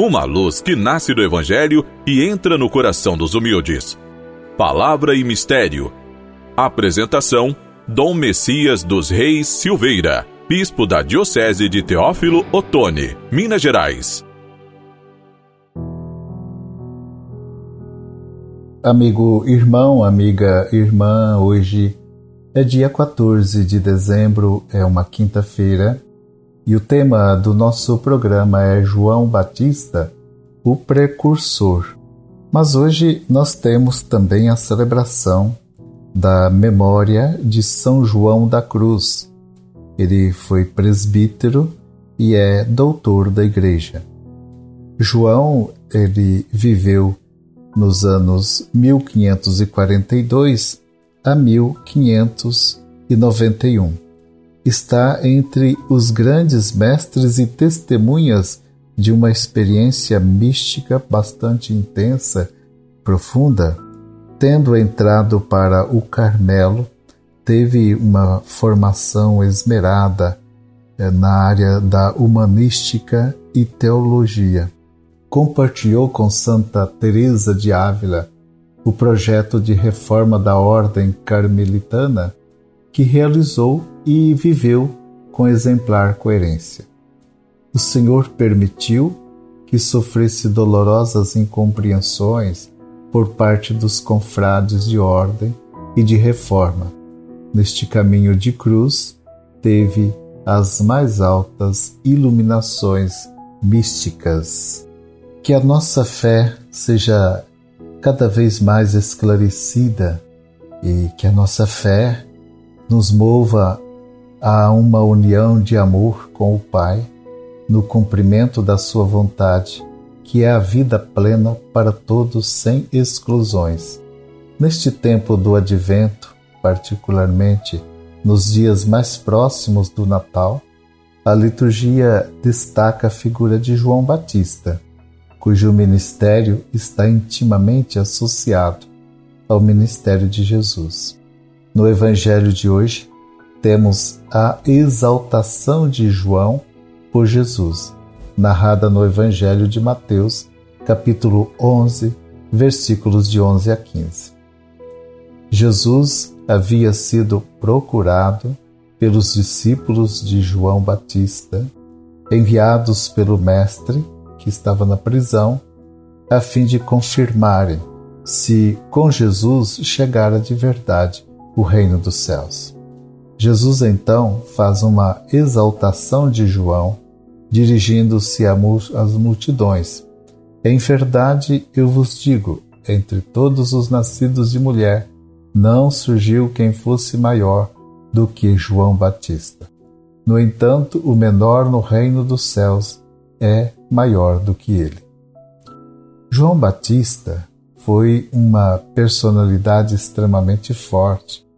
uma luz que nasce do Evangelho e entra no coração dos humildes. Palavra e Mistério. Apresentação: Dom Messias dos Reis Silveira, Bispo da Diocese de Teófilo Otoni, Minas Gerais. Amigo irmão, amiga irmã, hoje é dia 14 de dezembro, é uma quinta-feira e o tema do nosso programa é João Batista, o precursor. Mas hoje nós temos também a celebração da memória de São João da Cruz. Ele foi presbítero e é doutor da Igreja. João, ele viveu nos anos 1542 a 1591 está entre os grandes mestres e testemunhas de uma experiência mística bastante intensa, profunda. Tendo entrado para o Carmelo, teve uma formação esmerada eh, na área da humanística e teologia. Compartilhou com Santa Teresa de Ávila o projeto de reforma da ordem carmelitana que realizou e viveu com exemplar coerência. O Senhor permitiu que sofresse dolorosas incompreensões por parte dos confrades de ordem e de reforma. Neste caminho de cruz, teve as mais altas iluminações místicas. Que a nossa fé seja cada vez mais esclarecida e que a nossa fé nos mova a uma união de amor com o Pai, no cumprimento da Sua vontade, que é a vida plena para todos sem exclusões. Neste tempo do Advento, particularmente nos dias mais próximos do Natal, a liturgia destaca a figura de João Batista, cujo ministério está intimamente associado ao ministério de Jesus. No Evangelho de hoje, temos a exaltação de João por Jesus, narrada no Evangelho de Mateus, capítulo 11, versículos de 11 a 15. Jesus havia sido procurado pelos discípulos de João Batista, enviados pelo Mestre, que estava na prisão, a fim de confirmarem se com Jesus chegara de verdade o reino dos céus. Jesus então faz uma exaltação de João, dirigindo-se às multidões. Em verdade, eu vos digo: entre todos os nascidos de mulher, não surgiu quem fosse maior do que João Batista. No entanto, o menor no reino dos céus é maior do que ele. João Batista foi uma personalidade extremamente forte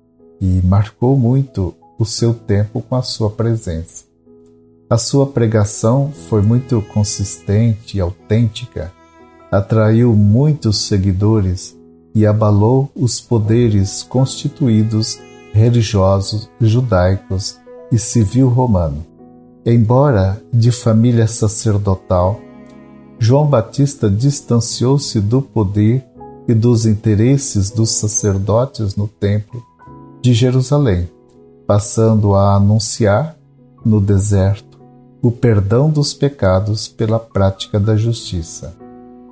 e marcou muito o seu tempo com a sua presença. A sua pregação foi muito consistente e autêntica, atraiu muitos seguidores e abalou os poderes constituídos religiosos judaicos e civil romano. Embora de família sacerdotal, João Batista distanciou-se do poder e dos interesses dos sacerdotes no Templo de Jerusalém, passando a anunciar no deserto o perdão dos pecados pela prática da justiça.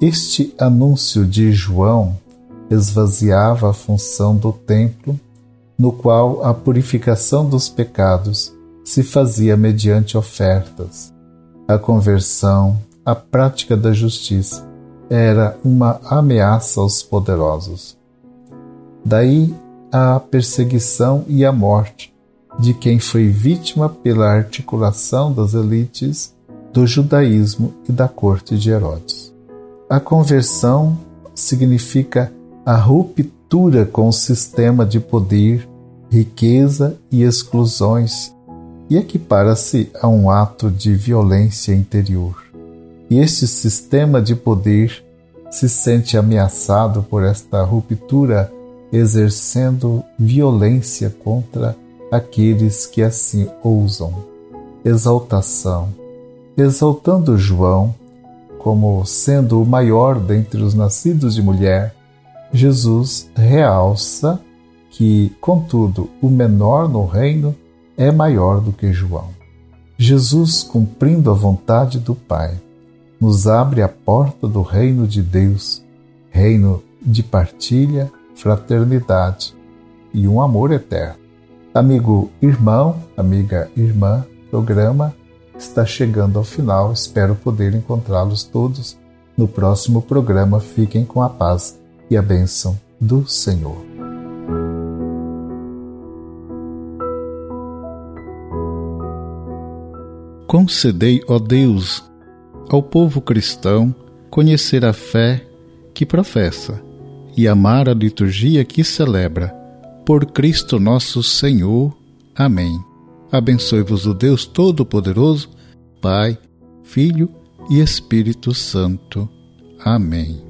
Este anúncio de João esvaziava a função do templo, no qual a purificação dos pecados se fazia mediante ofertas. A conversão, a prática da justiça era uma ameaça aos poderosos. Daí a perseguição e a morte de quem foi vítima pela articulação das elites do judaísmo e da corte de Herodes. A conversão significa a ruptura com o sistema de poder, riqueza e exclusões e equipara-se a um ato de violência interior e este sistema de poder se sente ameaçado por esta ruptura, exercendo violência contra aqueles que assim ousam. Exaltação. Exaltando João, como sendo o maior dentre os nascidos de mulher, Jesus realça que, contudo, o menor no reino é maior do que João. Jesus, cumprindo a vontade do Pai, nos abre a porta do reino de Deus, reino de partilha, fraternidade e um amor eterno. Amigo irmão, amiga irmã, programa está chegando ao final. Espero poder encontrá-los todos no próximo programa. Fiquem com a paz e a bênção do Senhor. Concedei, ó Deus, ao povo cristão conhecer a fé que professa e amar a liturgia que celebra. Por Cristo nosso Senhor. Amém. Abençoe-vos o Deus Todo-Poderoso, Pai, Filho e Espírito Santo. Amém.